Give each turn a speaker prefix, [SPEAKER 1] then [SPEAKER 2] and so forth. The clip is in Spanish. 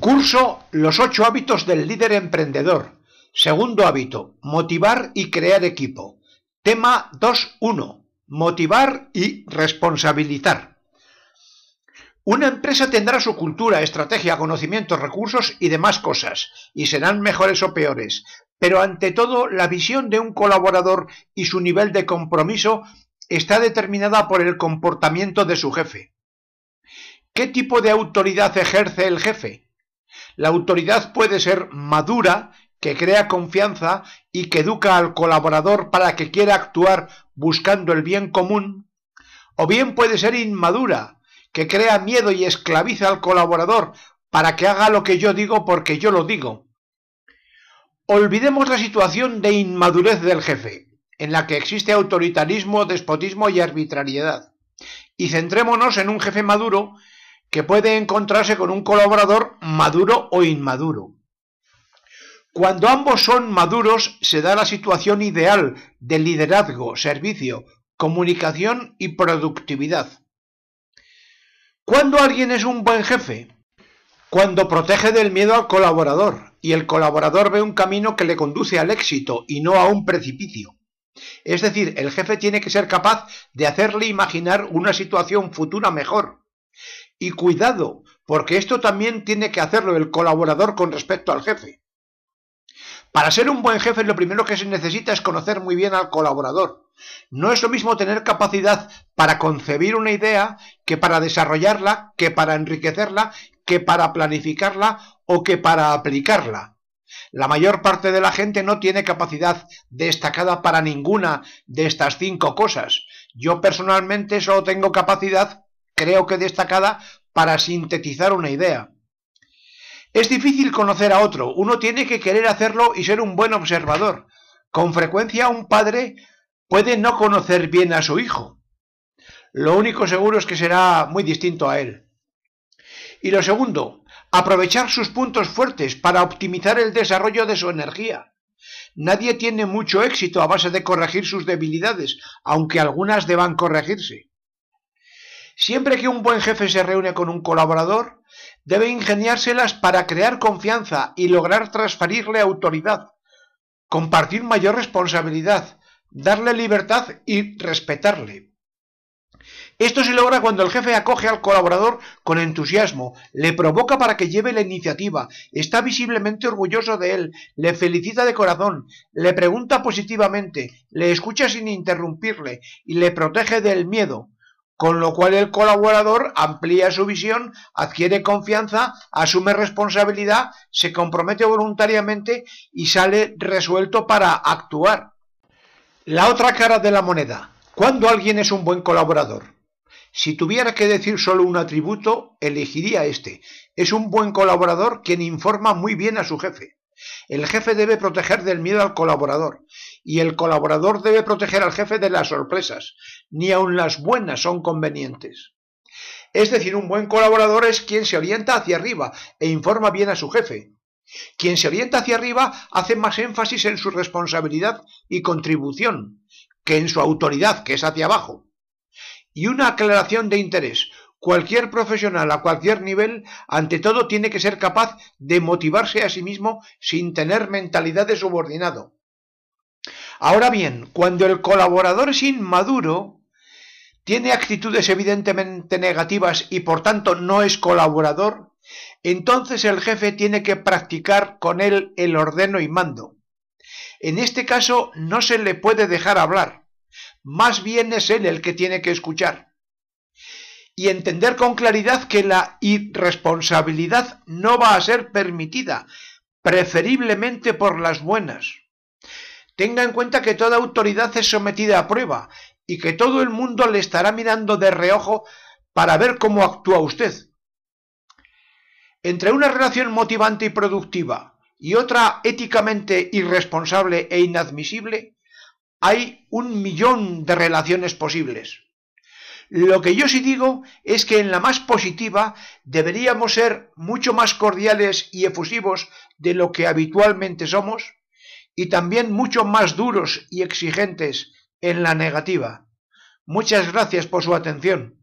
[SPEAKER 1] Curso Los ocho hábitos del líder emprendedor. Segundo hábito, motivar y crear equipo. Tema 2.1. Motivar y responsabilizar. Una empresa tendrá su cultura, estrategia, conocimientos, recursos y demás cosas, y serán mejores o peores, pero ante todo la visión de un colaborador y su nivel de compromiso está determinada por el comportamiento de su jefe. ¿Qué tipo de autoridad ejerce el jefe? La autoridad puede ser madura, que crea confianza y que educa al colaborador para que quiera actuar buscando el bien común, o bien puede ser inmadura, que crea miedo y esclaviza al colaborador para que haga lo que yo digo porque yo lo digo. Olvidemos la situación de inmadurez del jefe, en la que existe autoritarismo, despotismo y arbitrariedad, y centrémonos en un jefe maduro que puede encontrarse con un colaborador maduro o inmaduro. Cuando ambos son maduros se da la situación ideal de liderazgo, servicio, comunicación y productividad. ¿Cuándo alguien es un buen jefe? Cuando protege del miedo al colaborador y el colaborador ve un camino que le conduce al éxito y no a un precipicio. Es decir, el jefe tiene que ser capaz de hacerle imaginar una situación futura mejor, y cuidado, porque esto también tiene que hacerlo el colaborador con respecto al jefe. Para ser un buen jefe lo primero que se necesita es conocer muy bien al colaborador. No es lo mismo tener capacidad para concebir una idea que para desarrollarla, que para enriquecerla, que para planificarla o que para aplicarla. La mayor parte de la gente no tiene capacidad destacada para ninguna de estas cinco cosas. Yo personalmente solo tengo capacidad creo que destacada para sintetizar una idea. Es difícil conocer a otro, uno tiene que querer hacerlo y ser un buen observador. Con frecuencia un padre puede no conocer bien a su hijo. Lo único seguro es que será muy distinto a él. Y lo segundo, aprovechar sus puntos fuertes para optimizar el desarrollo de su energía. Nadie tiene mucho éxito a base de corregir sus debilidades, aunque algunas deban corregirse. Siempre que un buen jefe se reúne con un colaborador, debe ingeniárselas para crear confianza y lograr transferirle autoridad, compartir mayor responsabilidad, darle libertad y respetarle. Esto se logra cuando el jefe acoge al colaborador con entusiasmo, le provoca para que lleve la iniciativa, está visiblemente orgulloso de él, le felicita de corazón, le pregunta positivamente, le escucha sin interrumpirle y le protege del miedo, con lo cual el colaborador amplía su visión, adquiere confianza, asume responsabilidad, se compromete voluntariamente y sale resuelto para actuar. La otra cara de la moneda. ¿Cuándo alguien es un buen colaborador? Si tuviera que decir solo un atributo, elegiría este. Es un buen colaborador quien informa muy bien a su jefe. El jefe debe proteger del miedo al colaborador y el colaborador debe proteger al jefe de las sorpresas. Ni aun las buenas son convenientes. Es decir, un buen colaborador es quien se orienta hacia arriba e informa bien a su jefe. Quien se orienta hacia arriba hace más énfasis en su responsabilidad y contribución que en su autoridad, que es hacia abajo. Y una aclaración de interés. Cualquier profesional a cualquier nivel, ante todo, tiene que ser capaz de motivarse a sí mismo sin tener mentalidad de subordinado. Ahora bien, cuando el colaborador es inmaduro, tiene actitudes evidentemente negativas y por tanto no es colaborador, entonces el jefe tiene que practicar con él el ordeno y mando. En este caso no se le puede dejar hablar, más bien es él el que tiene que escuchar y entender con claridad que la irresponsabilidad no va a ser permitida, preferiblemente por las buenas. Tenga en cuenta que toda autoridad es sometida a prueba y que todo el mundo le estará mirando de reojo para ver cómo actúa usted. Entre una relación motivante y productiva y otra éticamente irresponsable e inadmisible, hay un millón de relaciones posibles. Lo que yo sí digo es que en la más positiva deberíamos ser mucho más cordiales y efusivos de lo que habitualmente somos y también mucho más duros y exigentes en la negativa. Muchas gracias por su atención.